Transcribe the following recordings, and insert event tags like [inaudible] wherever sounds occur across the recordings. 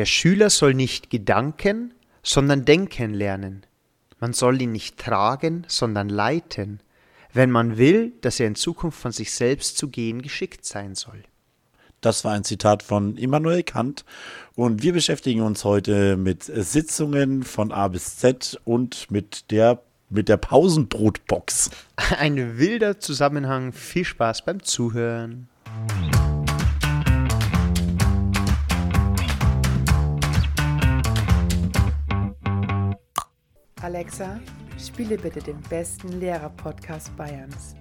Der Schüler soll nicht Gedanken, sondern denken lernen. Man soll ihn nicht tragen, sondern leiten, wenn man will, dass er in Zukunft von sich selbst zu gehen geschickt sein soll. Das war ein Zitat von Immanuel Kant. Und wir beschäftigen uns heute mit Sitzungen von A bis Z und mit der, mit der Pausenbrotbox. Ein wilder Zusammenhang. Viel Spaß beim Zuhören. Alexa, spiele bitte den besten Lehrer-Podcast Bayerns.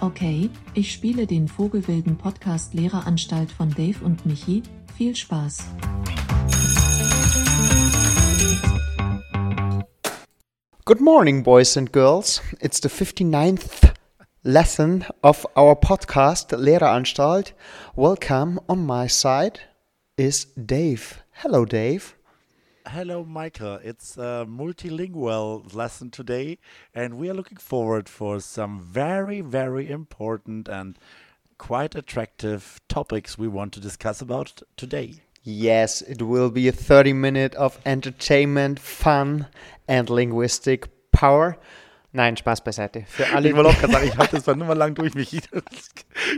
Okay, ich spiele den Vogelwilden Podcast Lehreranstalt von Dave und Michi. Viel Spaß. Good morning, boys and girls. It's the 59th lesson of our podcast, Lehreranstalt. Welcome on my side is Dave. Hello, Dave. Hello, Michael. It's a multilingual lesson today, and we are looking forward for some very, very important and quite attractive topics we want to discuss about today. Yes, it will be a 30 minute of entertainment, fun and linguistic power. Nein, Spaß beiseite. Für alle, ich wollte auch gerade sagen, ich halte das war nur lang durch mich. [laughs]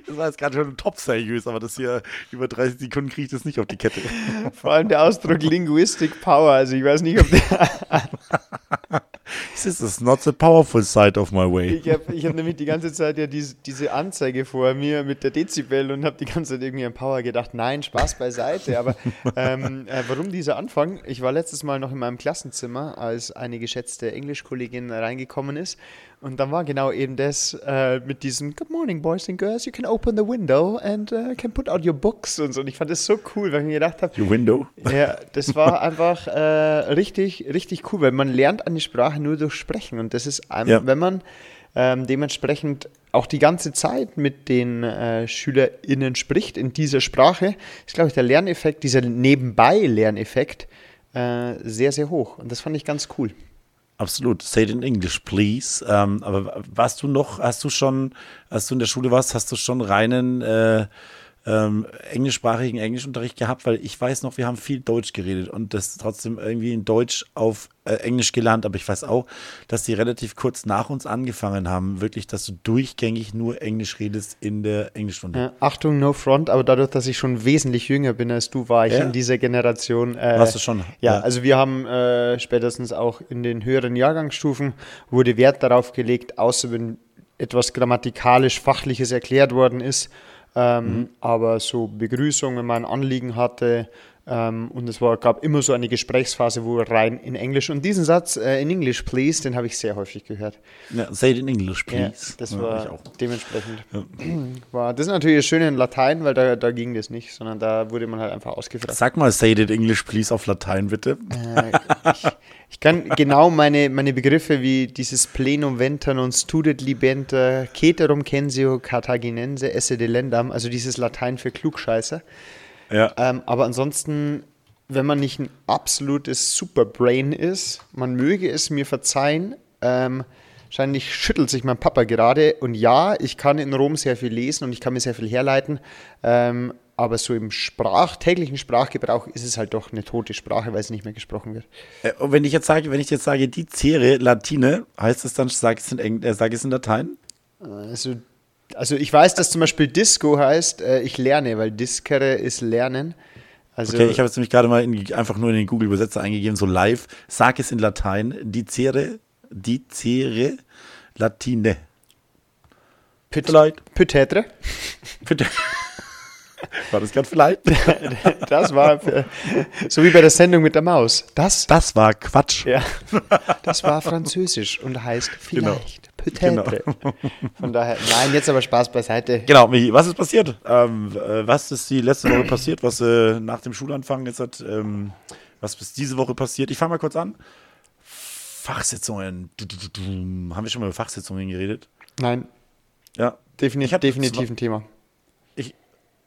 Das war jetzt gerade schon top seriös, aber das hier über 30 Sekunden kriege ich das nicht auf die Kette. [laughs] Vor allem der Ausdruck Linguistic Power, also ich weiß nicht, ob der. [laughs] This is not the powerful side of my way. Ich habe ich hab nämlich die ganze Zeit ja diese, diese Anzeige vor mir mit der Dezibel und habe die ganze Zeit irgendwie an Power gedacht. Nein, Spaß beiseite. Aber ähm, äh, warum dieser Anfang? Ich war letztes Mal noch in meinem Klassenzimmer, als eine geschätzte Englischkollegin reingekommen ist. Und dann war genau eben das äh, mit diesem Good morning, boys and girls. You can open the window and uh, can put out your books und so. Und ich fand das so cool, weil ich mir gedacht habe. Your window? Ja, das war einfach äh, richtig, richtig cool, weil man lernt eine Sprache nur durch Sprechen. Und das ist, einfach, ja. wenn man ähm, dementsprechend auch die ganze Zeit mit den äh, SchülerInnen spricht in dieser Sprache, ist, glaube ich, der Lerneffekt, dieser Nebenbei-Lerneffekt äh, sehr, sehr hoch. Und das fand ich ganz cool. Absolut. Say it in English, please. Ähm, aber warst du noch, hast du schon, als du in der Schule warst, hast du schon reinen äh, ähm, englischsprachigen Englischunterricht gehabt, weil ich weiß noch, wir haben viel Deutsch geredet und das trotzdem irgendwie in Deutsch auf äh, Englisch gelernt, aber ich weiß auch, dass die relativ kurz nach uns angefangen haben, wirklich, dass du durchgängig nur Englisch redest in der Englischstunde. Ja, Achtung, no front, aber dadurch, dass ich schon wesentlich jünger bin als du, war ich ja. in dieser Generation. Äh, Warst du schon? Ja, ja. also wir haben äh, spätestens auch in den höheren Jahrgangsstufen wurde Wert darauf gelegt, außer wenn etwas grammatikalisch Fachliches erklärt worden ist, ähm, mhm. Aber so Begrüßung, wenn man ein Anliegen hatte, und es war, gab immer so eine Gesprächsphase, wo rein in Englisch. Und diesen Satz, äh, in English, please, den habe ich sehr häufig gehört. Ja, say it in English, please. Ja, das ja, war dementsprechend. Ja. [clears throat] War, das ist natürlich das Schöne in Latein, weil da, da ging das nicht, sondern da wurde man halt einfach ausgefragt. Sag mal, say it in English, please, auf Latein, bitte. Äh, ich, ich, kann genau meine, meine Begriffe wie dieses Plenum ventan und studet libenter, ceterum censeo cartaginense esse delendam, also dieses Latein für Klugscheißer. Ja. Ähm, aber ansonsten, wenn man nicht ein absolutes Superbrain ist, man möge es mir verzeihen, ähm, wahrscheinlich schüttelt sich mein Papa gerade. Und ja, ich kann in Rom sehr viel lesen und ich kann mir sehr viel herleiten. Ähm, aber so im Sprach, täglichen Sprachgebrauch ist es halt doch eine tote Sprache, weil es nicht mehr gesprochen wird. Äh, und wenn ich jetzt sage, wenn ich jetzt sage, die Zere Latine, heißt das dann, sag es in, Engl äh, sag es in Latein? Also also ich weiß, dass zum Beispiel Disco heißt, äh, ich lerne, weil Discere ist Lernen. Also okay, ich habe jetzt nämlich gerade mal in, einfach nur in den Google-Übersetzer eingegeben, so live. Sag es in Latein. Dicere, dicere, Latine. Peut-être. Peut-être. [laughs] War das gerade vielleicht? [laughs] Das war für, so wie bei der Sendung mit der Maus. Das, das war Quatsch. Ja, das war Französisch und heißt genau. vielleicht. Genau. Genau. [laughs] Von daher, nein, jetzt aber Spaß beiseite. Genau, Michi, was ist passiert? Ähm, äh, was ist die letzte Woche passiert? Was äh, nach dem Schulanfang jetzt hat? Ähm, was ist diese Woche passiert? Ich fange mal kurz an. Fachsitzungen. Haben wir schon mal über Fachsitzungen geredet? Nein. Ja. Definitiv, definitiv ein Thema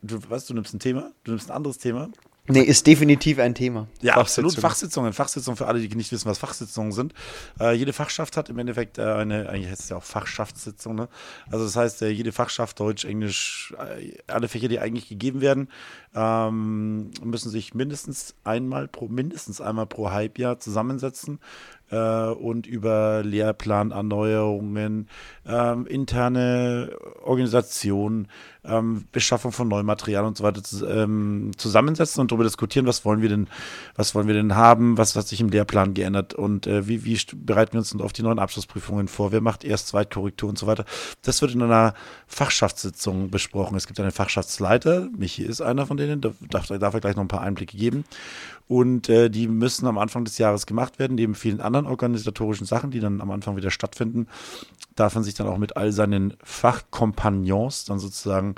du, was, du nimmst ein Thema, du nimmst ein anderes Thema Nee, ist definitiv ein Thema. Ja, absolut. Fachsitzungen. Fachsitzungen für alle, die nicht wissen, was Fachsitzungen sind. Äh, jede Fachschaft hat im Endeffekt äh, eine, eigentlich heißt es ja auch Fachschaftssitzung. Ne? Also das heißt, äh, jede Fachschaft, Deutsch, Englisch, äh, alle Fächer, die eigentlich gegeben werden, ähm, müssen sich mindestens einmal pro, mindestens einmal pro Halbjahr zusammensetzen äh, und über Lehrplanerneuerungen, ähm, interne Organisation, ähm, Beschaffung von Neumaterial und so weiter ähm, zusammensetzen und darüber diskutieren, was wollen wir denn, was wollen wir denn haben, was hat sich im Lehrplan geändert und äh, wie, wie bereiten wir uns auf die neuen Abschlussprüfungen vor, wer macht erst Zweitkorrektur und so weiter. Das wird in einer Fachschaftssitzung besprochen. Es gibt einen Fachschaftsleiter, Michi ist einer von denen, da darf, darf er gleich noch ein paar Einblicke geben. Und äh, die müssen am Anfang des Jahres gemacht werden, neben vielen anderen organisatorischen Sachen, die dann am Anfang wieder stattfinden. Darf man sich dann auch mit all seinen Fachkompagnons dann sozusagen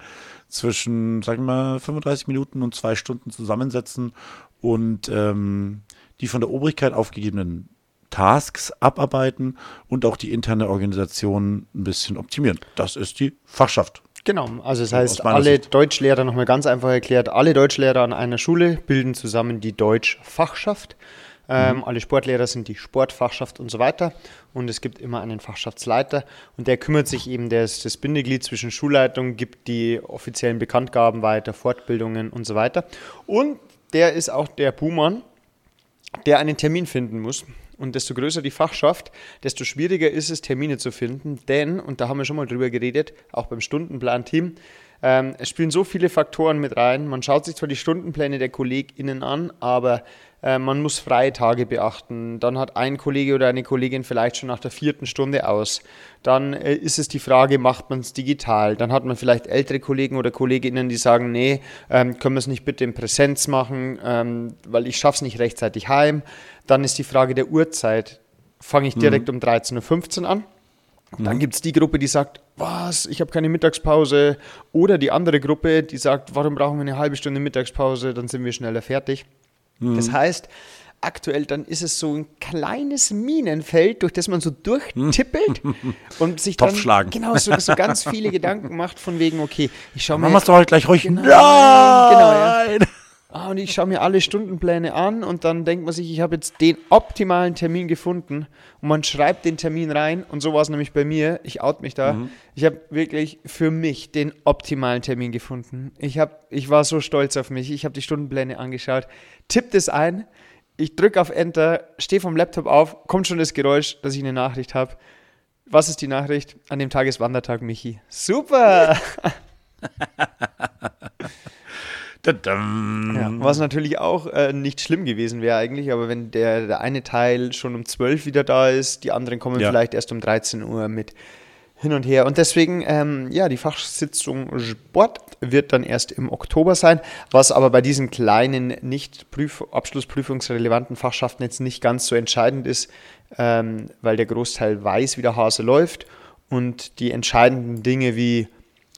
zwischen, sagen wir mal, 35 Minuten und zwei Stunden zusammensetzen und ähm, die von der Obrigkeit aufgegebenen Tasks abarbeiten und auch die interne Organisation ein bisschen optimieren. Das ist die Fachschaft. Genau, also das heißt, alle Sicht. Deutschlehrer, nochmal ganz einfach erklärt, alle Deutschlehrer an einer Schule bilden zusammen die Deutschfachschaft. Ähm, mhm. Alle Sportlehrer sind die Sportfachschaft und so weiter. Und es gibt immer einen Fachschaftsleiter und der kümmert sich eben, der ist das Bindeglied zwischen Schulleitung, gibt die offiziellen Bekanntgaben weiter, Fortbildungen und so weiter. Und der ist auch der Buhmann, der einen Termin finden muss. Und desto größer die Fachschaft, desto schwieriger ist es, Termine zu finden. Denn, und da haben wir schon mal drüber geredet, auch beim Stundenplan-Team, ähm, es spielen so viele Faktoren mit rein. Man schaut sich zwar die Stundenpläne der KollegInnen an, aber äh, man muss freie Tage beachten. Dann hat ein Kollege oder eine Kollegin vielleicht schon nach der vierten Stunde aus. Dann äh, ist es die Frage, macht man es digital? Dann hat man vielleicht ältere Kollegen oder Kolleginnen, die sagen, nee, ähm, können wir es nicht bitte in Präsenz machen, ähm, weil ich schaffe es nicht rechtzeitig heim. Dann ist die Frage der Uhrzeit. Fange ich direkt mhm. um 13.15 Uhr an? Dann mhm. gibt es die Gruppe, die sagt, was, ich habe keine Mittagspause. Oder die andere Gruppe, die sagt, warum brauchen wir eine halbe Stunde Mittagspause, dann sind wir schneller fertig. Mhm. Das heißt, aktuell dann ist es so ein kleines Minenfeld, durch das man so durchtippelt [laughs] und sich dann genau so, so, ganz [laughs] viele Gedanken macht von wegen, okay, ich schaue mir... Wir es doch heute gleich ruhig. Genau, Nein! Genau, ja. [laughs] Ah, und ich schaue mir alle Stundenpläne an und dann denkt man sich, ich habe jetzt den optimalen Termin gefunden und man schreibt den Termin rein und so war es nämlich bei mir, ich out mich da, mhm. ich habe wirklich für mich den optimalen Termin gefunden. Ich, hab, ich war so stolz auf mich, ich habe die Stundenpläne angeschaut, tippt es ein, ich drücke auf Enter, stehe vom Laptop auf, kommt schon das Geräusch, dass ich eine Nachricht habe. Was ist die Nachricht? An dem Tag ist Wandertag, Michi. Super! [laughs] [laughs] Ja, was natürlich auch äh, nicht schlimm gewesen wäre eigentlich, aber wenn der, der eine Teil schon um 12 wieder da ist, die anderen kommen ja. vielleicht erst um 13 Uhr mit hin und her. Und deswegen, ähm, ja, die Fachsitzung Sport wird dann erst im Oktober sein, was aber bei diesen kleinen, nicht abschlussprüfungsrelevanten Fachschaften jetzt nicht ganz so entscheidend ist, ähm, weil der Großteil weiß, wie der Hase läuft und die entscheidenden Dinge wie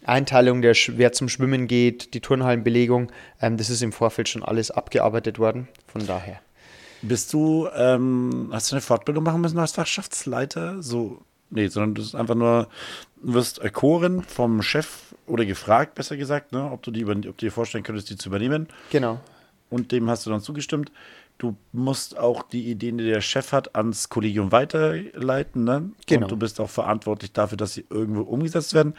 Einteilung, der, wer zum Schwimmen geht, die Turnhallenbelegung, ähm, das ist im Vorfeld schon alles abgearbeitet worden. Von daher. Bist du, ähm, hast du eine Fortbildung machen müssen als Fachschaftsleiter? So, nee, sondern du bist einfach nur, wirst erkoren vom Chef oder gefragt, besser gesagt, ne, ob du die ob du dir vorstellen könntest, die zu übernehmen. Genau. Und dem hast du dann zugestimmt. Du musst auch die Ideen, die der Chef hat, ans Kollegium weiterleiten. Ne? Genau. Und du bist auch verantwortlich dafür, dass sie irgendwo umgesetzt werden.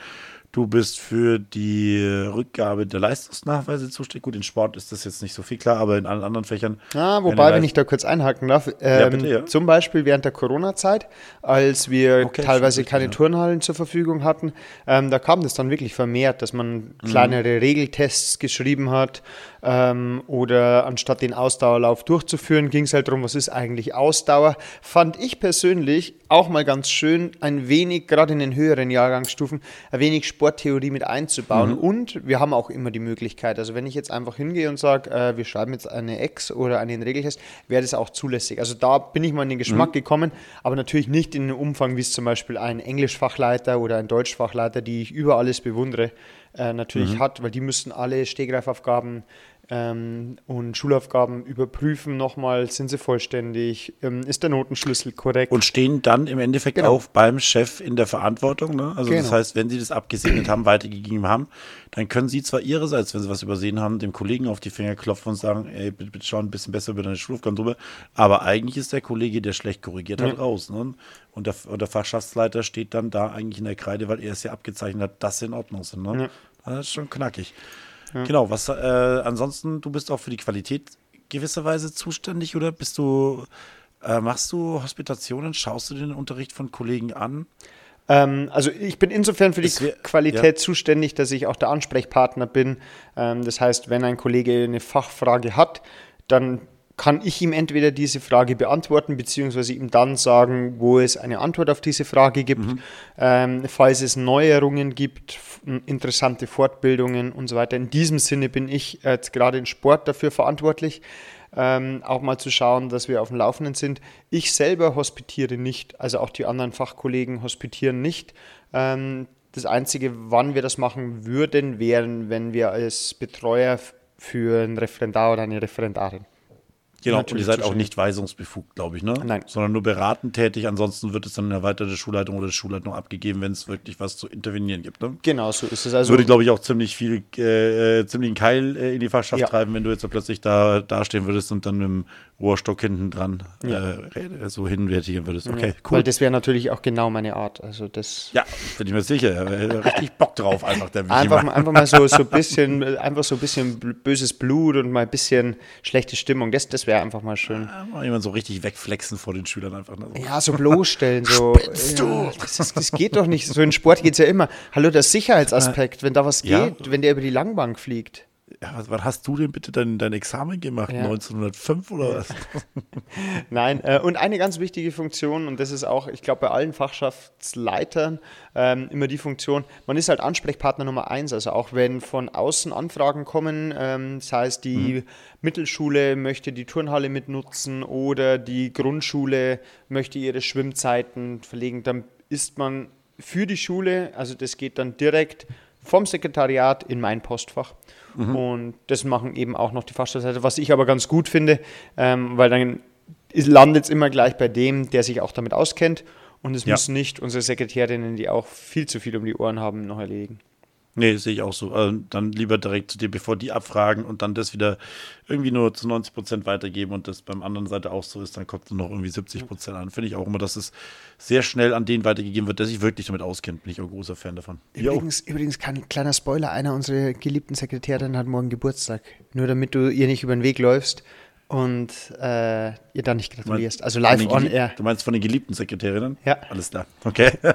Du bist für die Rückgabe der Leistungsnachweise zuständig. Gut, in Sport ist das jetzt nicht so viel klar, aber in allen anderen Fächern. Ja, wobei, wenn ich da kurz einhaken darf, ähm, ja, bitte, ja. zum Beispiel während der Corona-Zeit, als wir okay, teilweise keine ja. Turnhallen zur Verfügung hatten, ähm, da kam das dann wirklich vermehrt, dass man mhm. kleinere mhm. Regeltests geschrieben hat ähm, oder anstatt den Ausdauerlauf durchzuführen, ging es halt darum, was ist eigentlich Ausdauer. Fand ich persönlich auch mal ganz schön, ein wenig, gerade in den höheren Jahrgangsstufen, ein wenig Sporttheorie mit einzubauen. Mhm. Und wir haben auch immer die Möglichkeit, also wenn ich jetzt einfach hingehe und sage, äh, wir schreiben jetzt eine Ex oder einen Regeltest, wäre das auch zulässig. Also da bin ich mal in den Geschmack mhm. gekommen, aber natürlich nicht in den Umfang, wie es zum Beispiel ein Englischfachleiter oder ein Deutschfachleiter, die ich über alles bewundere, äh, natürlich mhm. hat, weil die müssten alle Stehgreifaufgaben ähm, und Schulaufgaben überprüfen nochmal, sind sie vollständig, ähm, ist der Notenschlüssel korrekt. Und stehen dann im Endeffekt Genau. auch beim Chef in der Verantwortung. Ne? Also das Genau. heißt, wenn sie das abgesegnet haben, weitergegeben haben, dann können sie zwar ihrerseits, wenn sie was übersehen haben, dem Kollegen auf die Finger klopfen und sagen, ey, bitte, bitte schau ein bisschen besser über deine Schulaufgaben drüber. Aber eigentlich ist der Kollege, der schlecht korrigiert hat, raus. Ne? Und, der, und der Fachschaftsleiter steht dann da eigentlich in der Kreide, weil er es ja abgezeichnet hat, dass sie in Ordnung sind. Ne? Das ist schon knackig. Genau, was äh, ansonsten, du bist auch für die Qualität gewisserweise zuständig oder bist du, äh, machst du Hospitationen, schaust du den Unterricht von Kollegen an? Ähm, also ich bin insofern für die wär- Qualität ja. zuständig, dass ich auch der Ansprechpartner bin. Ähm, das heißt, wenn ein Kollege eine Fachfrage hat, dann kann ich ihm entweder diese Frage beantworten, beziehungsweise ihm dann sagen, wo es eine Antwort auf diese Frage gibt. Mhm. Ähm, falls es Neuerungen gibt, interessante Fortbildungen und so weiter. In diesem Sinne bin ich jetzt gerade in Sport dafür verantwortlich ähm, auch mal zu schauen, dass wir auf dem Laufenden sind. Ich selber hospitiere nicht, also auch die anderen Fachkollegen hospitieren nicht. Ähm, das Einzige, wann wir das machen würden, wären, wenn wir als Betreuer für einen Referendar oder eine Referendarin. Genau, und Natürlich ihr seid auch nicht weisungsbefugt, glaube ich, ne? Nein. Sondern nur beratend tätig. Ansonsten wird es dann in erweiterte Schulleitung oder Schulleitung abgegeben, wenn es wirklich was zu intervenieren gibt. Ne? Genau, so ist es. Also würde, glaube ich, auch ziemlich viel, äh, äh, ziemlich einen Keil äh, in die Fachschaft Ja. treiben, wenn du jetzt so plötzlich da dastehen würdest und dann mit dem Rohrstock hinten dran äh, so hinwertigen würdest. Okay, cool. Weil das wäre natürlich auch genau meine Art. Also das ja, bin ich mir sicher. Richtig Bock drauf, einfach der einfach, mal. einfach mal so so ein bisschen, einfach so ein bisschen böses Blut und mal ein bisschen schlechte Stimmung. Das, das wäre einfach mal schön. Mal jemand so richtig wegflexen vor den Schülern einfach. Ne? Ja, so bloßstellen, so. Spinnst du? Ja, das, ist, das geht doch nicht. So in Sport geht es ja immer. Hallo, der Sicherheitsaspekt, wenn da was Ja. geht, wenn der über die Langbank fliegt. Ja, was, wann hast du denn bitte dein, dein Examen gemacht? Ja. 1905 oder was? [laughs] Nein, äh, und eine ganz wichtige Funktion, und das ist auch, ich glaube, bei allen Fachschaftsleitern ähm, immer die Funktion, man ist halt Ansprechpartner Nummer eins. Also auch wenn von außen Anfragen kommen, ähm, sei es die Mittelschule möchte die Turnhalle mitnutzen oder die Grundschule möchte ihre Schwimmzeiten verlegen, dann ist man für die Schule, also das geht dann direkt vom Sekretariat in mein Postfach. Und das machen eben auch noch die Fachschaftsleiter, was ich aber ganz gut finde, ähm, weil dann landet es immer gleich bei dem, der sich auch damit auskennt. Und es Ja. müssen nicht unsere Sekretärinnen, die auch viel zu viel um die Ohren haben, noch erledigen. Nee, sehe ich auch so. Also dann lieber direkt zu dir, bevor die abfragen und dann das wieder irgendwie nur zu 90 Prozent weitergeben und das beim anderen Seite auch so ist, dann kommt nur noch irgendwie 70 Prozent an. Finde ich auch immer, dass es sehr schnell an den weitergegeben wird, der sich wirklich damit auskennt. Bin ich auch ein großer Fan davon. Jo. Übrigens, übrigens kein kleiner Spoiler, einer unserer geliebten Sekretärinnen hat morgen Geburtstag. Nur damit du ihr nicht über den Weg läufst und äh, ihr dann nicht gratulierst. Also live on air. Du meinst von den geliebten Sekretärinnen? Ja. Alles klar. Okay. [laughs]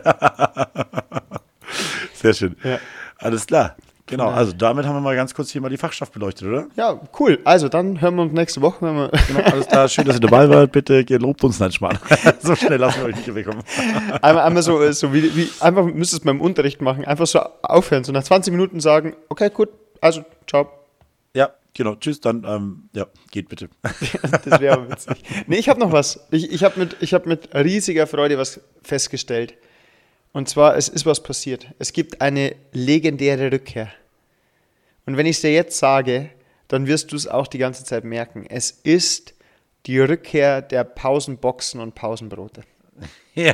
sehr schön. Ja. Alles klar. Genau, also damit haben wir mal ganz kurz hier mal die Fachschaft beleuchtet, oder? Ja, cool. Also dann hören wir uns nächste Woche, wenn wir [laughs] Genau, alles klar. Schön, dass ihr dabei wart. Bitte, ihr lobt uns nicht [laughs] mal. so schnell lassen wir euch nicht wegkommen. [laughs] einmal, einmal so, äh, so wie, wie einfach müsstest du beim Unterricht machen, einfach so aufhören, so nach 20 Minuten sagen, okay, gut, also ciao. Ja, genau. Tschüss, dann, ähm, ja, geht bitte. Das wäre aber witzig. Nee, ich habe noch was. Ich, ich habe mit, ich hab mit riesiger Freude was festgestellt. Und zwar, es ist was passiert. Es gibt eine legendäre Rückkehr. Und wenn ich es dir jetzt sage, dann wirst du es auch die ganze Zeit merken. Es ist die Rückkehr der Pausenboxen und Pausenbrote. [laughs] Ja.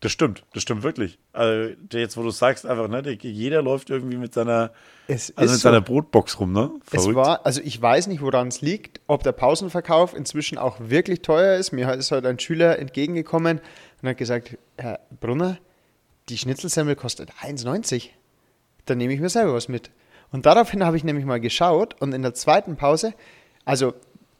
das stimmt, das stimmt wirklich. Also, jetzt, wo du sagst, einfach, ne, der, jeder läuft irgendwie mit seiner, also mit so. seiner Brotbox rum, ne? Es war, also ich weiß nicht, woran es liegt, ob der Pausenverkauf inzwischen auch wirklich teuer ist. Mir ist heute ein Schüler entgegengekommen und hat gesagt, Herr Brunner, die Schnitzelsemmel kostet 1,90. Dann nehme ich mir selber was mit. Und daraufhin habe ich nämlich mal geschaut und in der zweiten Pause, also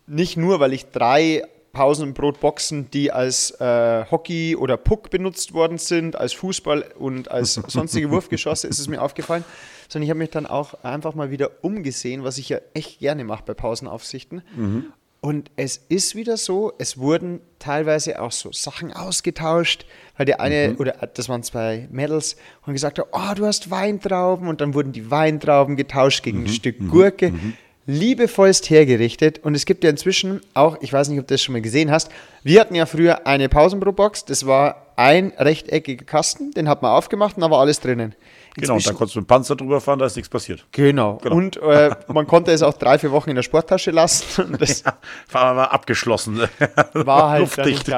nicht nur, weil ich drei Pausenbrotboxen, die als äh, Hockey oder Puck benutzt worden sind, als Fußball und als [laughs] sonstige Wurfgeschosse, ist es mir aufgefallen, sondern ich habe mich dann auch einfach mal wieder umgesehen, was ich ja echt gerne mache bei Pausenaufsichten. Und es ist wieder so, es wurden teilweise auch so Sachen ausgetauscht, weil der eine, oder das waren zwei Mädels, und gesagt oh, du hast Weintrauben, und dann wurden die Weintrauben getauscht gegen ein Stück Gurke. Liebevollst hergerichtet. Und es gibt ja inzwischen auch, ich weiß nicht, ob du das schon mal gesehen hast, wir hatten ja früher eine Pausenbrotbox, das war ein rechteckiger Kasten, den hat man aufgemacht und da war alles drinnen. Genau, und da konntest du mit dem Panzer drüber fahren, da ist nichts passiert. Genau. Genau. Und äh, [laughs] man konnte es auch drei, vier Wochen in der Sporttasche lassen. [laughs] Das War aber abgeschlossen. war halt Luftdicht.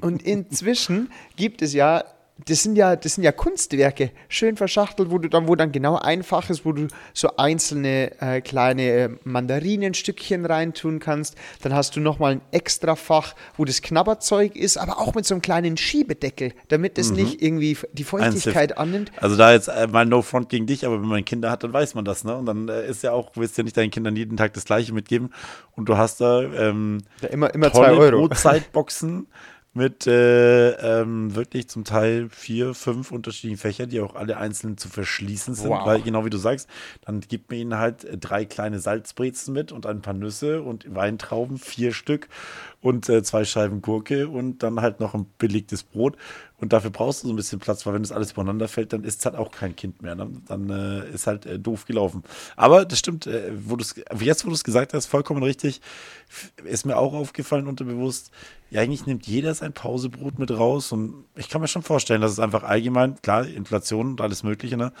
Und inzwischen gibt es ja, das sind ja, das sind ja Kunstwerke, schön verschachtelt, wo du dann, wo dann genau einfach ist, wo du so einzelne äh, kleine äh, Mandarinenstückchen reintun kannst. Dann hast du nochmal ein extra Fach, wo das Knabberzeug ist, aber auch mit so einem kleinen Schiebedeckel, damit es nicht irgendwie die Feuchtigkeit annimmt. Also da jetzt äh, mal No Front gegen dich, aber wenn man Kinder hat, dann weiß man das, ne? Und dann äh, ist ja auch, willst du ja nicht deinen Kindern jeden Tag das Gleiche mitgeben. Und du hast da ähm, Ja, immer, immer tolle zwei Euro. Brotzeitboxen [laughs] mit äh, ähm, wirklich zum Teil vier, fünf unterschiedlichen Fächern, die auch alle einzeln zu verschließen sind, Wow. weil genau wie du sagst, dann gibt man ihnen halt äh, drei kleine Salzbrezen mit und ein paar Nüsse und Weintrauben, vier Stück und äh, zwei Scheiben Gurke und dann halt noch ein belegtes Brot. Und dafür brauchst du so ein bisschen Platz, weil wenn das alles übereinander fällt, dann ist halt auch kein Kind mehr. Ne? Dann äh, ist halt äh, doof gelaufen. Aber das stimmt, äh, wo jetzt, wo du es gesagt hast, vollkommen richtig, ist mir auch aufgefallen unterbewusst, ja, eigentlich nimmt jeder sein Pausebrot mit raus. Und ich kann mir schon vorstellen, dass es einfach allgemein, klar, Inflation und alles Mögliche, ne?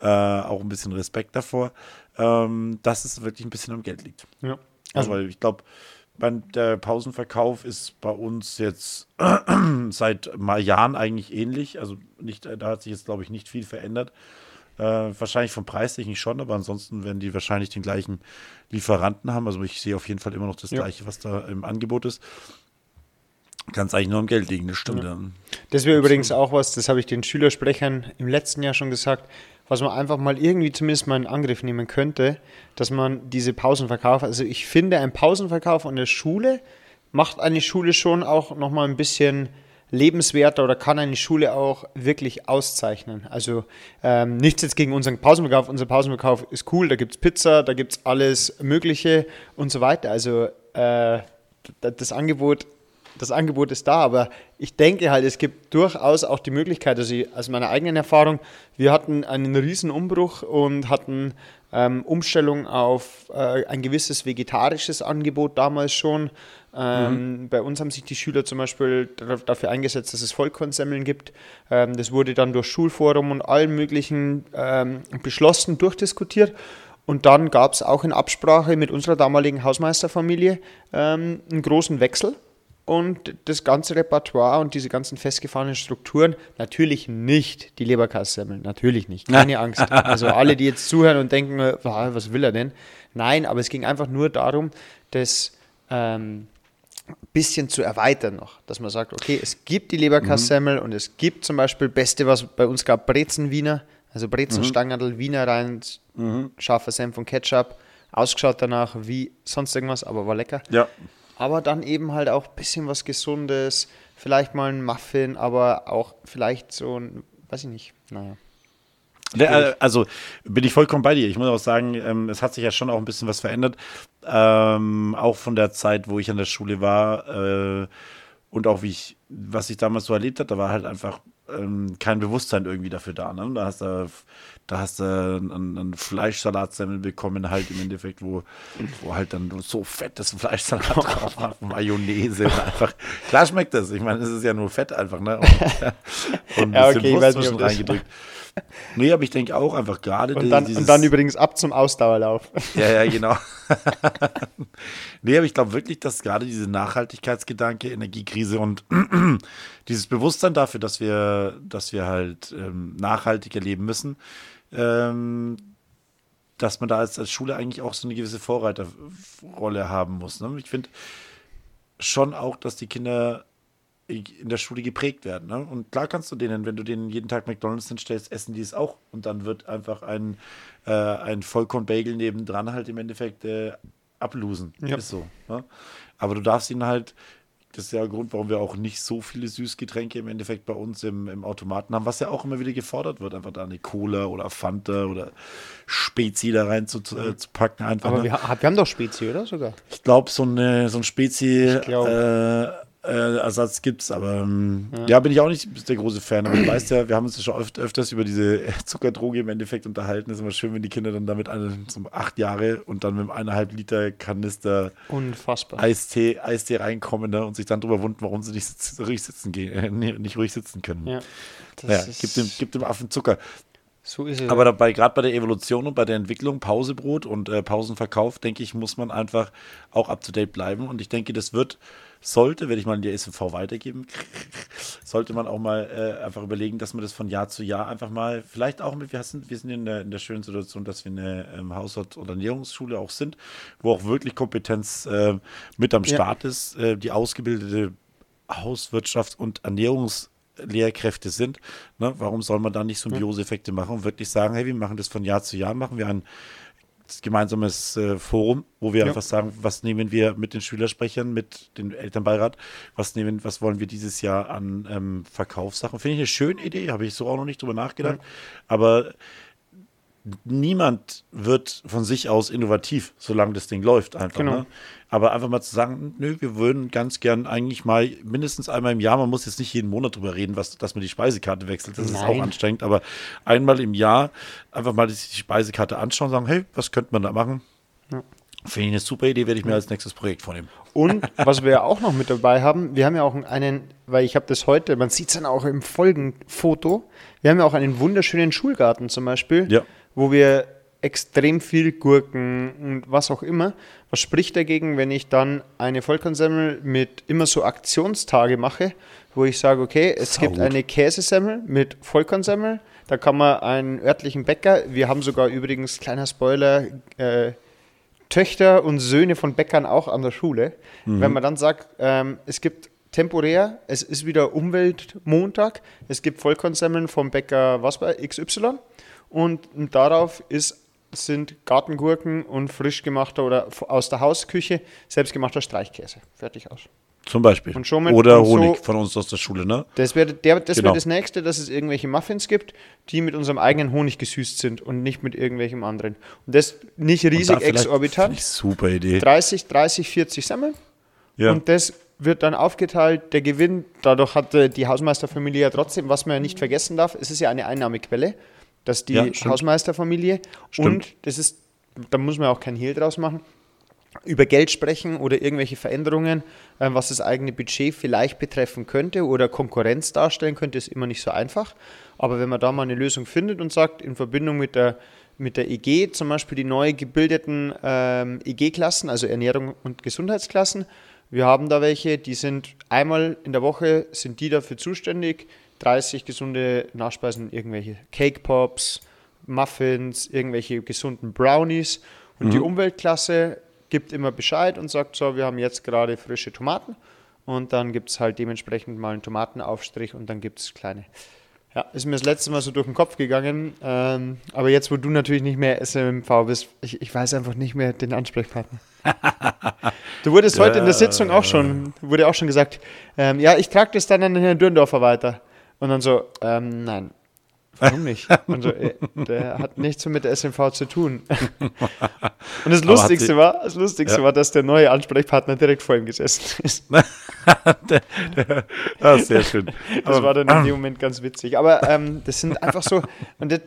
äh, auch ein bisschen Respekt davor, ähm, dass es wirklich ein bisschen am Geld liegt. Ja. Also, weil ich glaube, der Pausenverkauf ist bei uns jetzt [clears throat] seit mal Jahren eigentlich ähnlich. Also nicht, da hat sich jetzt, glaube ich, nicht viel verändert. Äh, wahrscheinlich vom Preistechnik schon, aber ansonsten werden die wahrscheinlich den gleichen Lieferanten haben. Also ich sehe auf jeden Fall immer noch das Ja. gleiche, was da im Angebot ist. Kann es eigentlich nur am Geld liegen, das stimmt. Ja. Das wäre übrigens auch was, das habe ich den Schülersprechern im letzten Jahr schon gesagt, was man einfach mal irgendwie zumindest mal in Angriff nehmen könnte, dass man diese Pausenverkauf, also ich finde, ein Pausenverkauf an der Schule macht eine Schule schon auch nochmal ein bisschen lebenswerter oder kann eine Schule auch wirklich auszeichnen. Also ähm, nichts jetzt gegen unseren Pausenverkauf. Unser Pausenverkauf ist cool, da gibt es Pizza, da gibt es alles Mögliche und so weiter. Also äh, das Angebot das Angebot ist da, aber ich denke halt, es gibt durchaus auch die Möglichkeit, also ich- aus meiner eigenen Erfahrung, wir hatten einen riesen Umbruch und hatten ähm, Umstellung auf äh, ein gewisses vegetarisches Angebot damals schon. Ähm, Bei uns haben sich die Schüler zum Beispiel da- dafür eingesetzt, dass es Vollkornsemmeln gibt. Ähm, das wurde dann durch Schulforum und allen möglichen ähm, beschlossen, durchdiskutiert. Und dann gab es auch in Absprache mit unserer damaligen Hausmeisterfamilie ähm, einen großen Wechsel. Und das ganze Repertoire und diese ganzen festgefahrenen Strukturen, natürlich nicht die Leberkassemmeln, natürlich nicht, keine [laughs] Angst. Also alle, die jetzt zuhören und denken, äh, "Ah, was will er denn? Nein, aber es ging einfach nur darum, das ähm, bisschen zu erweitern noch, dass man sagt, okay, es gibt die Leberkassemmel und es gibt zum Beispiel, beste, was bei uns gab, Brezenwiener, also Brezenstangerl, Wiener rein, scharfer Senf und Ketchup, ausgeschaut danach wie sonst irgendwas, aber war lecker. ja. Aber dann eben halt auch ein bisschen was Gesundes, vielleicht mal ein Muffin, aber auch vielleicht so ein, weiß ich nicht, naja. Ja, äh, Also bin ich vollkommen bei dir. Ich muss auch sagen, ähm, es hat sich ja schon auch ein bisschen was verändert. Ähm, auch von der Zeit, wo ich an der Schule war äh, und auch wie ich, was ich damals so erlebt habe, da war halt einfach ähm, kein Bewusstsein irgendwie dafür da. Ne? Da hast du, da hast du einen, einen Fleischsalatsemmel bekommen, halt im Endeffekt, wo, wo halt dann so fettes Fleischsalat [laughs] drauf war, Mayonnaise. einfach, klar schmeckt das. Ich meine, es ist ja nur Fett einfach, ne? Und, [laughs] und ein Ja, bisschen okay, ich Wurst weiß nicht, reingedrückt. [laughs] Nee, aber ich denke auch einfach gerade Und dann, und dann übrigens ab zum Ausdauerlauf. [laughs] ja, ja, genau. [laughs] nee, aber ich glaube wirklich, dass gerade diese Nachhaltigkeitsgedanke, Energiekrise und [clears throat] dieses Bewusstsein dafür, dass wir, dass wir halt ähm, nachhaltiger leben müssen, ähm, dass man da als, als Schule eigentlich auch so eine gewisse Vorreiterrolle haben muss. Ne? Ich finde schon auch, dass die Kinder in der Schule geprägt werden. Ne? Und klar kannst du denen, wenn du denen jeden Tag McDonalds hinstellst, essen die es auch. Und dann wird einfach ein, äh, ein Vollkorn-Bagel nebendran halt im Endeffekt äh, ablosen. Ja. Ist so. Ne? Aber du darfst ihn halt, das ist ja der Grund, warum wir auch nicht so viele Süßgetränke im Endeffekt bei uns im, im Automaten haben, was ja auch immer wieder gefordert wird, einfach da eine Cola oder Fanta oder Spezi da rein zu, äh, zu packen. Einfach, Aber ne? wir, wir haben doch Spezi, oder sogar? Ich glaube, so, eine, so ein Spezi glaub- äh, äh, Ersatz gibt's, aber ähm, ja. bin ich auch nicht der große Fan. Aber du weißt ja, wir haben uns ja schon öf öfters über diese [laughs] Zuckerdroge im Endeffekt unterhalten. Es ist immer schön, wenn die Kinder dann damit eine, so acht Jahre und dann mit einem eineinhalb Liter Kanister Unfassbar. Eistee, Eistee reinkommen ne, und sich dann drüber wundern, warum sie nicht ruhig sitzen gehen, äh, nicht ruhig sitzen können. Ja, das Ja, ist- gib dem, gib dem Affen Zucker. So ist es. Aber dabei, gerade bei der Evolution und bei der Entwicklung, Pausebrot und äh, Pausenverkauf, denke ich, muss man einfach auch up to date bleiben. Und ich denke, das wird, sollte, werde ich mal in die SMV weitergeben, [laughs] sollte man auch mal äh, einfach überlegen, dass man das von Jahr zu Jahr einfach mal, vielleicht auch mit, wir sind, wir sind in der, in der schönen Situation, dass wir eine ähm, Haushalts- und Ernährungsschule auch sind, wo auch wirklich Kompetenz äh, mit am Ja. Start ist, äh, die ausgebildete Hauswirtschaft und Ernährungs Lehrkräfte sind. Ne? Warum soll man da nicht Symbiose-Effekte machen und wirklich sagen, hey, wir machen das von Jahr zu Jahr, machen wir ein gemeinsames äh, Forum, wo wir Ja. einfach sagen, was nehmen wir mit den Schülersprechern, mit dem Elternbeirat, was nehmen, was wollen wir dieses Jahr an ähm, Verkaufssachen. Finde ich eine schöne Idee, habe ich so auch noch nicht drüber nachgedacht. Aber niemand wird von sich aus innovativ, solange das Ding läuft einfach. Genau. Ne? Aber einfach mal zu sagen, nö, wir würden ganz gern eigentlich mal mindestens einmal im Jahr, man muss jetzt nicht jeden Monat drüber reden, was, dass man die Speisekarte wechselt, das ist auch Nein. anstrengend, aber einmal im Jahr einfach mal die Speisekarte anschauen und sagen, hey, was könnte man da machen? Finde ich eine super Idee, werde ich mir als nächstes Projekt vornehmen. Und [laughs] was wir ja auch noch mit dabei haben, wir haben ja auch einen, weil ich habe das heute, man sieht es dann auch im Folgenfoto, wir haben ja auch einen wunderschönen Schulgarten zum Beispiel, Ja. Wo wir extrem viel Gurken und was auch immer. Was spricht dagegen, wenn ich dann eine Vollkornsemmel mit immer so Aktionstage mache, wo ich sage, okay, es gibt Saugut. eine Käsesemmel mit Vollkornsemmel, da kann man einen örtlichen Bäcker, wir haben sogar übrigens, kleiner Spoiler, äh, Töchter und Söhne von Bäckern auch an der Schule. Wenn man dann sagt, ähm, es gibt temporär, es ist wieder Umweltmontag, es gibt Vollkornsemmeln vom Bäcker was war XY und darauf ist, sind Gartengurken und frisch gemachter oder aus der Hausküche selbstgemachter Streichkäse. Fertig aus. Zum Beispiel. Und schon mit- Oder und so- Honig von uns aus der Schule, ne? Das wäre das, Genau. wär das nächste, dass es irgendwelche Muffins gibt, die mit unserem eigenen Honig gesüßt sind und nicht mit irgendwelchem anderen. Und das nicht riesig exorbitant. finde ich Super Idee. 30, 30, 40 Semmeln. Ja. Und das wird dann aufgeteilt, der Gewinn. Dadurch hat äh, die Hausmeisterfamilie ja trotzdem, was man ja nicht vergessen darf, es ist ja eine Einnahmequelle, dass die Ja. Hausmeisterfamilie Stimmt. und das ist, da muss man auch kein Hehl draus machen, über Geld sprechen oder irgendwelche Veränderungen, äh, was das eigene Budget vielleicht betreffen könnte oder Konkurrenz darstellen könnte, ist immer nicht so einfach. Aber wenn man da mal eine Lösung findet und sagt, in Verbindung mit der, mit der EG, zum Beispiel die neu gebildeten ähm, EG-Klassen, also Ernährung und Gesundheitsklassen, wir haben da welche, die sind einmal in der Woche, sind die dafür zuständig, 30 gesunde Nachspeisen, irgendwelche Cake Pops, Muffins, irgendwelche gesunden Brownies. Und die Umweltklasse gibt immer Bescheid und sagt so, wir haben jetzt gerade frische Tomaten. Und dann gibt es halt dementsprechend mal einen Tomatenaufstrich und dann gibt es kleine. Ja, ist mir das letzte Mal so durch den Kopf gegangen. Ähm, aber jetzt, wo du natürlich nicht mehr SMV bist, ich, ich weiß einfach nicht mehr den Ansprechpartner. [laughs] du wurdest heute in der Sitzung auch schon, wurde auch schon gesagt, ähm, ja, ich trage das dann an den Herrn Dürndorfer weiter. Und dann so, ähm, nein, warum nicht? Und so, äh, der hat nichts mit der SMV zu tun. [laughs] Und das Lustigste war, das Lustigste Ja. war, dass der neue Ansprechpartner direkt vor ihm gesessen ist. [laughs] Ah, sehr schön. Das Aber- war dann in dem Moment ganz witzig. Aber ähm, das sind einfach so, und das,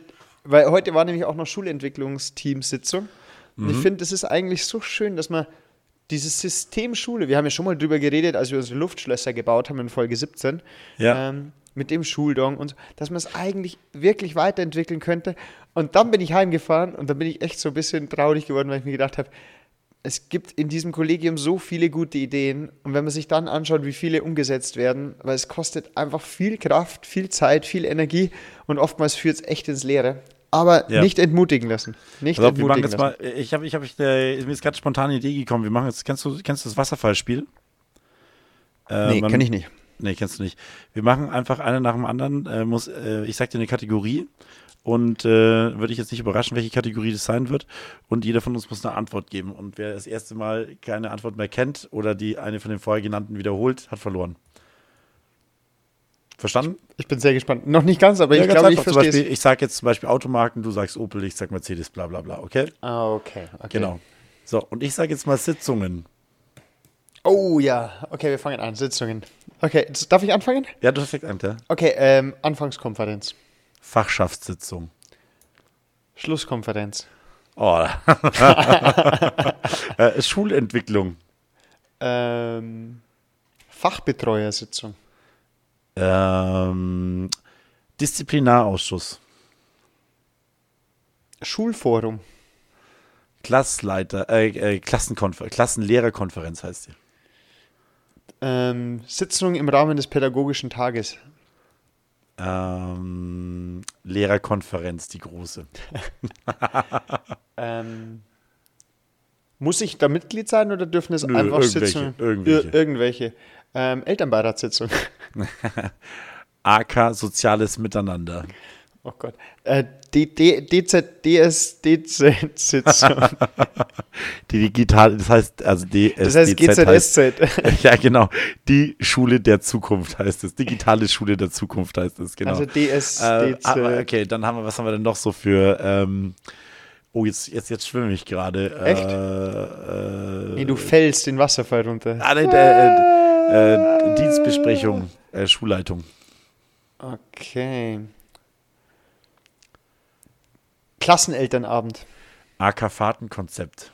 weil heute war nämlich auch noch Schulentwicklungsteamsitzung. Und Mhm. ich finde, das ist eigentlich so schön, dass man dieses System Schule, wir haben ja schon mal drüber geredet, als wir unsere Luftschlösser gebaut haben in Folge 17, Ja. ähm, mit dem Schuldong und so, dass man es eigentlich wirklich weiterentwickeln könnte. Und dann bin ich heimgefahren und dann bin ich echt so ein bisschen traurig geworden, weil ich mir gedacht habe, es gibt in diesem Kollegium so viele gute Ideen und wenn man sich dann anschaut, wie viele umgesetzt werden, weil es kostet einfach viel Kraft, viel Zeit, viel Energie und oftmals führt es echt ins Leere. Aber Ja. nicht entmutigen lassen. Nicht machen entmutigen lassen. mal, ich habe, ich habe, äh, mir ist gerade spontan eine Idee gekommen. Wir machen jetzt, kennst du, kennst du das Wasserfallspiel? Äh, Nee, man- kenn ich nicht. Nee, kennst du nicht. Wir machen einfach eine nach dem anderen. Äh, muss, äh, ich sag dir eine Kategorie und äh, würde ich jetzt nicht überraschen, welche Kategorie das sein wird. Und jeder von uns muss eine Antwort geben. Und wer das erste Mal keine Antwort mehr kennt oder die eine von den vorher genannten wiederholt, hat verloren. Verstanden? Ich bin sehr gespannt. Noch nicht ganz, aber Ja, ich glaube, ich verstehe Beispiel, ich sage jetzt zum Beispiel Automarken, du sagst Opel, ich sag Mercedes, bla bla bla, okay? Ah, okay, okay. Genau. So, und ich sage jetzt mal Sitzungen. Oh ja, okay, wir fangen an. Sitzungen. Okay, darf ich anfangen? Ja, du fängst an, ja? Okay, ähm, Anfangskonferenz. Fachschaftssitzung. Schlusskonferenz. Oh. [laughs] äh, Schulentwicklung. Ähm, Fachbetreuersitzung. Ähm, Disziplinarausschuss. Schulforum. Klassleiter, äh, äh, Klassenlehrerkonferenz heißt die. Ähm, Sitzung im Rahmen des pädagogischen Tages. Ähm, Lehrerkonferenz, die große. [laughs] Ähm, muss ich da Mitglied sein oder dürfen es Nö, einfach irgendwelche, Sitzungen? irgendwelche. Ir irgendwelche. Ähm, Elternbeiratssitzung. [laughs] AK Soziales Miteinander. [laughs] Oh Gott. Äh, D D DZ DS DZ Sitzung. Die [laughs] digitale, das heißt, also DSDZ Das heißt GZSZ. [laughs] ja, genau. Die Schule der Zukunft heißt es. Digitale Schule der Zukunft heißt es, genau. Also DS Äh, aber okay, dann haben wir, was haben wir denn noch so für, ähm, oh, jetzt, jetzt, jetzt schwimme ich gerade. Echt? Äh, äh, Nee, du fällst den Wasserfall runter. ah, nee, der, äh, äh, Dienstbesprechung, äh, Schulleitung. Okay. Klassenelternabend. AK-Fahrtenkonzept.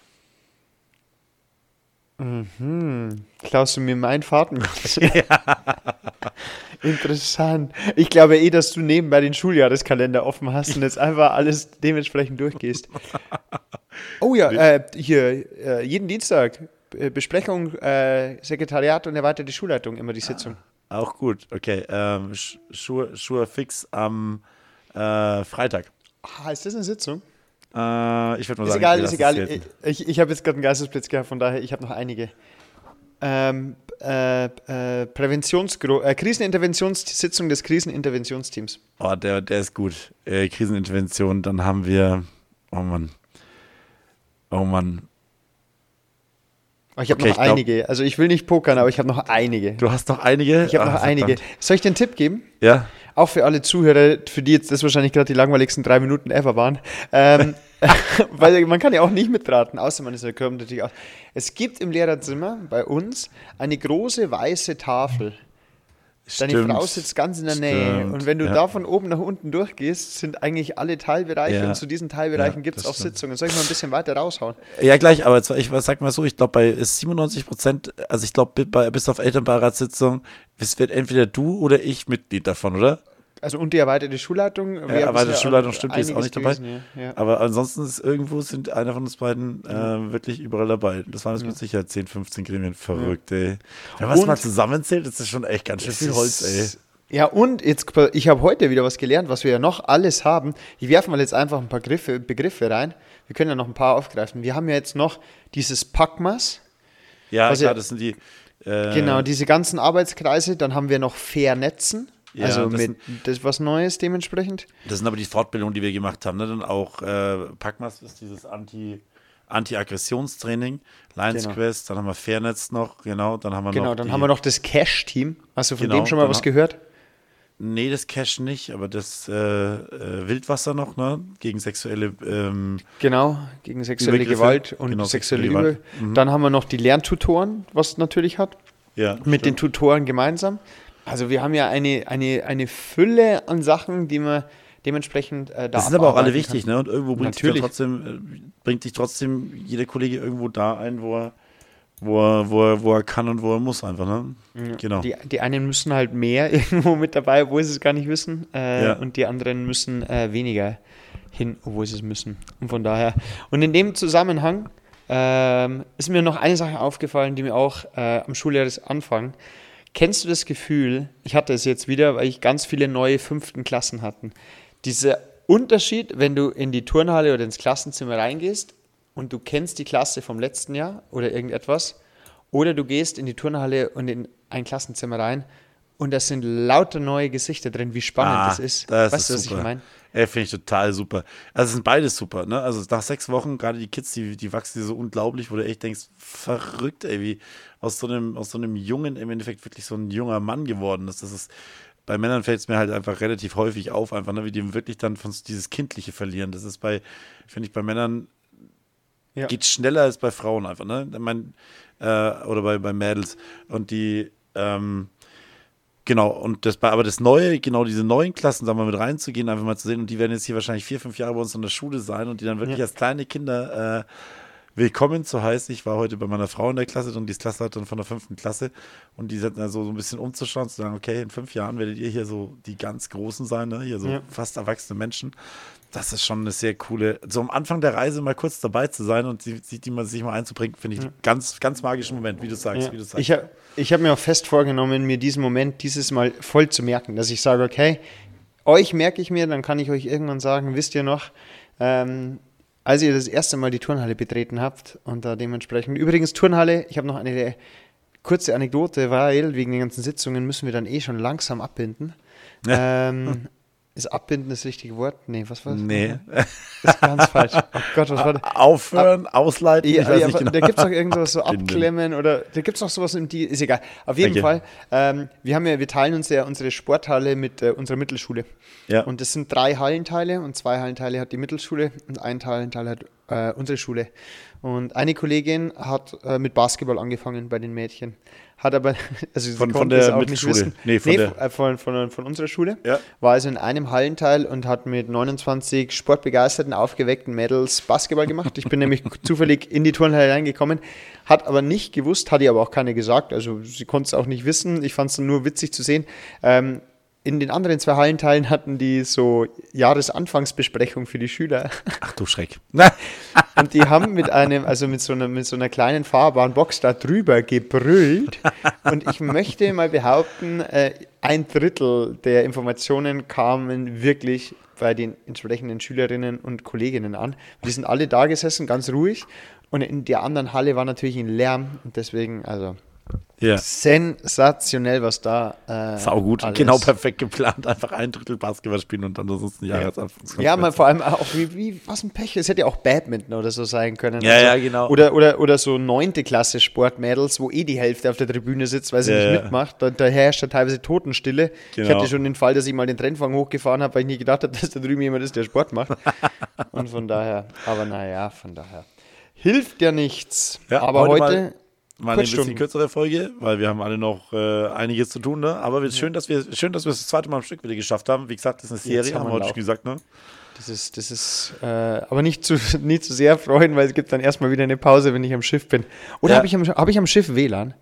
Hm. Klaust du mir mein Fahrtenkonzept? [laughs] Interessant. Ich glaube eh, dass du nebenbei den Schuljahreskalender offen hast und jetzt einfach alles dementsprechend durchgehst. [laughs] Oh ja, äh, hier, äh, jeden Dienstag äh, Besprechung, äh, Sekretariat und erweiterte Schulleitung, immer die Sitzung. Auch gut, okay. Ähm, Sch- Schuhe, Schuhe fix am äh, Freitag. Ist das eine Sitzung? Äh, ich würde mal Ist sagen, egal, ist egal. Ich, ich, habe jetzt gerade einen Geistesblitz gehabt, von daher, ich habe noch einige. Ähm, äh, äh, Präventionsgru äh, Kriseninterventionssitzung des Kriseninterventionsteams. Oh, der, der ist gut. Äh, Krisenintervention, dann haben wir. Oh Mann. Oh Mann. Oh, ich habe Okay, noch ich glaub- einige. Also ich will nicht pokern, aber ich habe noch einige. Du hast noch einige? Ich habe noch einige. verdammt. Soll ich dir einen Tipp geben? Ja. Auch für alle Zuhörer, für die jetzt das wahrscheinlich gerade die langweiligsten drei Minuten ever waren. Ähm, [laughs] weil man kann ja auch nicht mitraten, außer man ist ja kommt natürlich auch. Es gibt im Lehrerzimmer bei uns eine große weiße Tafel. Deine Stimmt. Frau sitzt ganz in der Nähe. Stimmt. Und wenn du Ja. da von oben nach unten durchgehst, sind eigentlich alle Teilbereiche Ja. und zu diesen Teilbereichen Ja, gibt es auch stimmt. Sitzungen. Soll ich mal ein bisschen weiter raushauen? Ja, gleich, aber zwar, ich sag mal so, ich glaube, bei 97 Prozent, also ich glaube, bis auf Elternbeiratssitzung, es wird entweder du oder ich Mitglied davon, oder? Also und die erweiterte Schulleitung. Ja, erweiterte Schulleitung stimmt, die ist auch nicht dabei. gewesen, ja. Ja. Aber ansonsten ist irgendwo sind einer von uns beiden äh, wirklich überall dabei. Das waren jetzt mit Sicherheit 10, 15 Gremien. Verrückt, ey. Wenn man es mal zusammenzählt, ist das schon echt ganz schön viel Holz, ey. Ja, und jetzt, ich habe heute wieder was gelernt, was wir ja noch alles haben. Ich werfe mal jetzt einfach ein paar Griffe, Begriffe rein. Wir können ja noch ein paar aufgreifen. Wir haben ja jetzt noch dieses Packmas, Ja, klar, ja- das sind die. Äh, genau, diese ganzen Arbeitskreise. Dann haben wir noch Vernetzen, Ja, also das mit das ist was Neues dementsprechend. Das sind aber die Fortbildungen, die wir gemacht haben. Ne? Dann auch äh, Packmas ist dieses Anti- Anti-Aggressionstraining, Lions Genau. Quest, dann haben wir Fairnetz noch, genau, dann haben wir Genau, noch. dann die, haben wir noch das Cash-Team. Hast du von Genau, dem schon mal was ha- gehört? Nee, das Cash nicht, aber das äh, äh, Wildwasser noch, ne? Gegen sexuelle ähm, Genau, gegen sexuelle. Gewalt und Genau, sexuelle. Gewalt. Mhm. Dann haben wir noch die Lerntutoren, was natürlich hat. ja, mit den Tutoren gemeinsam. Also wir haben ja eine, eine, eine Fülle an Sachen, die man dementsprechend äh, da Das sind aber auch alle wichtig, kann. ne? Und irgendwo bringt Natürlich. ja trotzdem, äh, bringt dich trotzdem jeder Kollege irgendwo da ein, wo er, wo er, wo er, wo er kann und wo er muss einfach, ne? Genau. Die, die einen müssen halt mehr [laughs] irgendwo mit dabei, obwohl sie es gar nicht wissen. Äh, Ja. Und die anderen müssen äh, weniger hin, obwohl sie es müssen. Und von daher. Und in dem Zusammenhang ähm, ist mir noch eine Sache aufgefallen, die mir auch äh, am Schuljahresanfang. Kennst du das Gefühl, ich hatte es jetzt wieder, weil ich ganz viele neue fünften Klassen hatten. Dieser Unterschied, wenn du in die Turnhalle oder ins Klassenzimmer reingehst und du kennst die Klasse vom letzten Jahr oder irgendetwas, oder du gehst in die Turnhalle und in ein Klassenzimmer rein und da sind lauter neue Gesichter drin, wie spannend Ah, das ist. Das weißt du, ist was super. ich meine? Ey, finde ich total super. Also es sind beides super, ne? Also nach sechs Wochen, gerade die Kids, die, die wachsen so unglaublich, wo du echt denkst, verrückt, ey, wie aus so einem, aus so einem Jungen im Endeffekt wirklich so ein junger Mann geworden ist. Das ist, bei Männern fällt es mir halt einfach relativ häufig auf, einfach, ne, wie die wirklich dann von dieses Kindliche verlieren. Das ist bei, finde ich, bei Männern Ja. geht schneller als bei Frauen einfach, ne? Ich mein, äh, oder bei, bei Mädels. Und die, ähm, genau, und das, aber das Neue, genau diese neuen Klassen, sagen wir mal, mit reinzugehen, einfach mal zu sehen, und die werden jetzt hier wahrscheinlich vier, fünf Jahre bei uns in der Schule sein und die dann wirklich Ja. als kleine Kinder äh, willkommen zu heißen. Ich war heute bei meiner Frau in der Klasse und die ist Klassleiterin von der fünften Klasse und die sind also so ein bisschen umzuschauen, zu sagen, okay, in fünf Jahren werdet ihr hier so die ganz Großen sein, ne? hier so Ja. fast erwachsene Menschen. Das ist schon eine sehr coole, so am Anfang der Reise mal kurz dabei zu sein und sich die, die mal, sich mal einzubringen, finde ich einen ganz, ganz magischen Moment, wie du sagst. Ja. Wie du sagst. Ich habe ich hab mir auch fest vorgenommen, mir diesen Moment dieses Mal voll zu merken, dass ich sage, okay, euch merke ich mir, dann kann ich euch irgendwann sagen, wisst ihr noch, ähm, als ihr das erste Mal die Turnhalle betreten habt und da dementsprechend, übrigens Turnhalle, ich habe noch eine kurze Anekdote, weil wegen den ganzen Sitzungen müssen wir dann eh schon langsam abbinden. Ähm, [laughs] ist abbinden das richtige Wort? Nee, was war das? Nee. Das [laughs] ist ganz falsch. Oh Gott, was war das? [laughs] Aufhören, ausleiten, ich Ja, weiß ja, nicht genau. Da gibt es auch irgendwas so [laughs] abklemmen oder da gibt es auch sowas im Deal, ist egal. Auf jeden Okay. Fall, ähm, wir haben ja, wir teilen uns ja unsere Sporthalle mit äh, unserer Mittelschule. Ja. Und das sind drei Hallenteile und zwei Hallenteile hat die Mittelschule und ein Hallenteil hat äh, unsere Schule. Und eine Kollegin hat äh, mit Basketball angefangen bei den Mädchen. Hat aber, [laughs] also Von- von der auch Mittelschule? nicht wissen. Nee, von der- äh, von, von, von unserer Schule. Ja. War also in einem Hallenteil und hat mit 29 sportbegeisterten, aufgeweckten Mädels Basketball gemacht. Ich bin nämlich [laughs] zufällig in die Turnhalle reingekommen, hat aber nicht gewusst, hat ihr aber auch keine gesagt, also sie konnte es auch nicht wissen. Ich fand es nur witzig zu sehen. Ähm, in den anderen zwei Hallenteilen hatten die so Jahresanfangsbesprechung für die Schüler. Ach du Schreck. Und die haben mit einem, also mit so einer, mit so einer kleinen fahrbaren Box da drüber gebrüllt. Und ich möchte mal behaupten, äh, ein Drittel der Informationen kamen wirklich bei den entsprechenden Schülerinnen und Kolleginnen an. Die sind alle da gesessen, ganz ruhig. Und in der anderen Halle war natürlich ein Lärm. Und deswegen, also Ja. sensationell, was da. Äh, Sau gut, genau perfekt geplant. Einfach ein Drittel Basketball spielen und dann ansonsten Jahresanfangs. Ja, mal vor allem auch, wie, wie, was ein Pech. Es hätte ja auch Badminton oder so sein können. Also, Ja, ja, genau. Oder, oder, oder so neunte Klasse Sportmädels, wo eh die Hälfte auf der Tribüne sitzt, weil sie Ja, nicht ja. mitmacht. Da, da herrscht ja teilweise Totenstille. Ich Genau. hatte schon den Fall, dass ich mal den Trennwagen hochgefahren habe, weil ich nie gedacht habe, [laughs] dass da drüben jemand ist, der Sport macht. Und von daher, aber naja, von daher. Hilft ja nichts. Ja, aber heute heute, mal- eine bisschen kürzere Folge, weil wir haben alle noch äh, einiges zu tun. Ne? Aber ist schön, dass wir schön, dass wir es das zweite Mal am Stück wieder geschafft haben. Wie gesagt, das ist eine Jetzt Serie, haben wir heute schon gesagt. Ne? das ist, das ist äh, aber nicht zu, [laughs] nicht zu sehr freuen, weil es gibt dann erstmal wieder eine Pause, wenn ich am Schiff bin. Oder Ja. habe ich, am- hab ich am Schiff WLAN?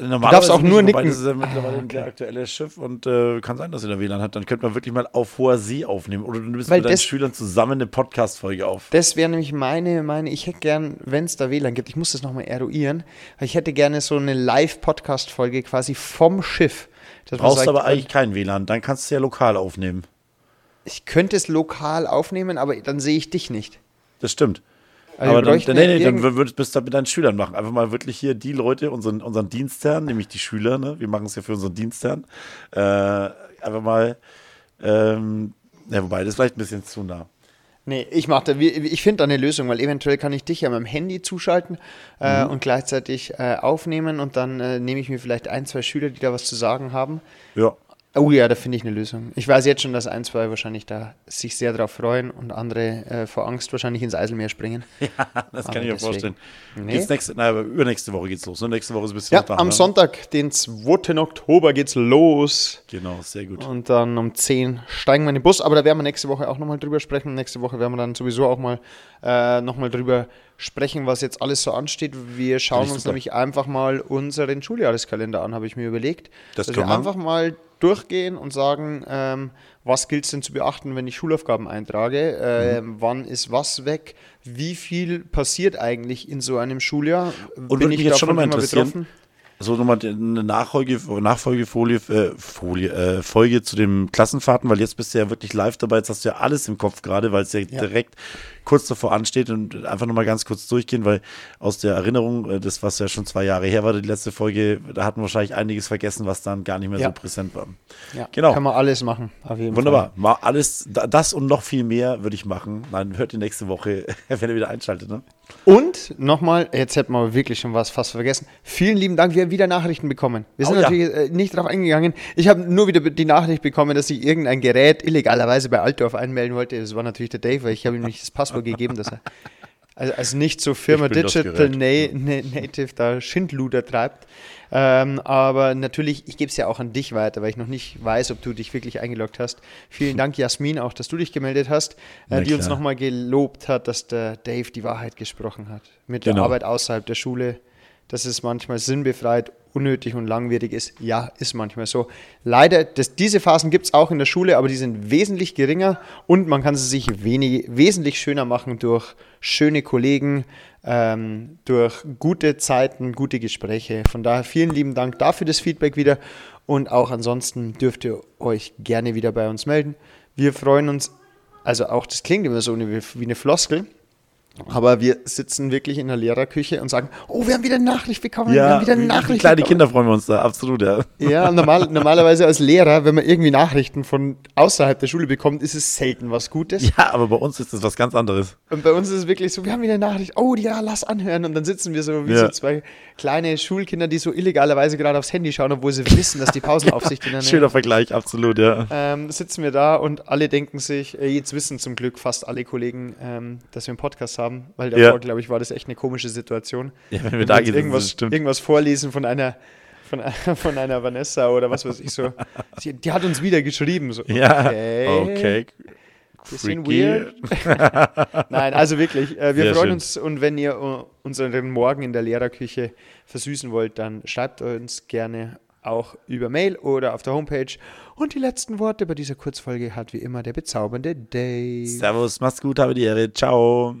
Normalerweise auch nur nicht, wobei nicken. Das ist ja mittlerweile ein sehr aktuelles Schiff und äh, kann sein, dass ihr da WLAN hat. Dann könnte man wirklich mal auf hoher See aufnehmen. Oder du nimmst Weil mit deinen Schülern zusammen eine Podcast-Folge auf. Das wäre nämlich meine, meine, ich hätte gern, wenn es da WLAN gibt, ich muss das nochmal eruieren, ich hätte gerne so eine Live-Podcast-Folge quasi vom Schiff. Man Brauchst sagt, aber eigentlich kein WLAN. Dann kannst du ja lokal aufnehmen. Ich könnte es lokal aufnehmen, aber dann sehe ich dich nicht. Das stimmt. Also aber dann, nee, nee, dann würdest du das mit deinen Schülern machen. Einfach mal wirklich hier die Leute, unseren, unseren Dienstherren, nämlich die Schüler, ne? wir machen es ja für unseren Dienstherren, äh, einfach mal, ähm, ja, wobei, das ist vielleicht ein bisschen zu nah. Nee, ich mache da, ich finde da eine Lösung, weil eventuell kann ich dich ja mit dem Handy zuschalten äh, und gleichzeitig äh, aufnehmen und dann äh, nehme ich mir vielleicht ein, zwei Schüler, die da was zu sagen haben. Ja, Oh ja, da finde ich eine Lösung. Ich weiß jetzt schon, dass ein, zwei wahrscheinlich da sich sehr drauf freuen und andere äh, vor Angst wahrscheinlich ins Eiselmeer springen. [laughs] das Aber kann ich mir vorstellen. Nee. Geht's nächste, nein, aber übernächste Woche geht's los. Ne? Nächste Woche ist ein bisschen Ja, am ne? Sonntag, den 2. Oktober, geht's los. Genau, sehr gut. Und dann um 10 steigen wir in den Bus. Aber da werden wir nächste Woche auch nochmal drüber sprechen. Nächste Woche werden wir dann sowieso auch mal äh, nochmal drüber sprechen, was jetzt alles so ansteht. Wir schauen uns super. nämlich einfach mal unseren Schuljahreskalender an, habe ich mir überlegt. Das dass können wir wir. einfach mal durchgehen und sagen, ähm, was gilt es denn zu beachten, wenn ich Schulaufgaben eintrage? Ähm, Mhm. Wann ist was weg? Wie viel passiert eigentlich in so einem Schuljahr? würde mich jetzt schon mal interessieren, So nochmal eine Nachfolge, Nachfolgefolie, äh, Folie, äh, Folge zu dem Klassenfahrten, weil jetzt bist du ja wirklich live dabei, jetzt hast du ja alles im Kopf gerade, weil es ja, direkt kurz davor ansteht und einfach nochmal ganz kurz durchgehen, weil aus der Erinnerung, äh, das was ja schon zwei Jahre her war, die letzte Folge, da hatten wir wahrscheinlich einiges vergessen, was dann gar nicht mehr Ja. so präsent war. Ja, Genau. Kann man alles machen. Auf jeden Wunderbar. Fall. Mal alles, da- das und noch viel mehr würde ich machen. Nein, hört die nächste Woche, [laughs] wenn ihr wieder einschaltet, ne? Und nochmal, jetzt hätten wir wirklich schon was fast vergessen. Vielen lieben Dank, wir haben wieder Nachrichten bekommen. Wir sind Oh ja. natürlich äh, nicht darauf eingegangen. Ich habe nur wieder die Nachricht bekommen, dass sich irgendein Gerät illegalerweise bei Altdorf einmelden wollte. Das war natürlich der Dave, weil ich habe ihm nicht das Passwort gegeben, dass er [laughs] also, also nicht so Firma Digital. Na Na Native da Schindluder treibt. Ähm, aber natürlich, ich gebe es ja auch an dich weiter, weil ich noch nicht weiß, ob du dich wirklich eingeloggt hast. Vielen Dank, [laughs] Jasmin, auch, dass du dich gemeldet hast, äh, die uns klar. nochmal gelobt hat, dass der Dave die Wahrheit gesprochen hat. Mit Genau. der Arbeit außerhalb der Schule. dass es manchmal sinnbefreit, unnötig und langwierig ist. Ja, ist manchmal so. Leider, das, diese Phasen gibt es auch in der Schule, aber die sind wesentlich geringer und man kann sie sich wenig, wesentlich schöner machen durch schöne Kollegen, ähm, durch gute Zeiten, gute Gespräche. Von daher vielen lieben Dank dafür das Feedback wieder und auch ansonsten dürft ihr euch gerne wieder bei uns melden. Wir freuen uns, also auch das klingt immer so wie eine Floskel, aber wir sitzen wirklich in der Lehrerküche und sagen, oh, wir haben wieder eine Nachricht bekommen, Ja, wir haben wieder eine Nachricht kleine bekommen. Kinder freuen wir uns da, absolut, ja. Ja, normal, [laughs] normalerweise als Lehrer, wenn man irgendwie Nachrichten von außerhalb der Schule bekommt, ist es selten was Gutes. Ja, aber bei uns ist das was ganz anderes. Und bei uns ist es wirklich so, wir haben wieder eine Nachricht, oh ja, lass anhören. Und dann sitzen wir so wie Ja. so zwei kleine Schulkinder, die so illegalerweise gerade aufs Handy schauen, obwohl sie wissen, dass die Pausenaufsicht [laughs] in der Nähe Schöner Vergleich, absolut, ja. ähm, sitzen wir da und alle denken sich, äh, jetzt wissen zum Glück fast alle Kollegen, ähm, dass wir einen Podcast haben, weil davor, Ja. glaube ich, war das echt eine komische Situation. Ja, wenn wir Wenn da jetzt irgendwas, irgendwas vorlesen von einer, von, [laughs] von einer Vanessa oder was weiß ich so. Sie, die hat uns wieder geschrieben. So, Ja, okay. okay. Bisschen weird. [laughs] Nein, also wirklich, äh, wir Sehr freuen schön. uns und wenn ihr äh, unseren Morgen in der Lehrerküche versüßen wollt, dann schreibt uns gerne auch über Mail oder auf der Homepage. Und die letzten Worte bei dieser Kurzfolge hat wie immer der bezaubernde Dave. Servus, mach's gut, habe die Ehre. Ciao.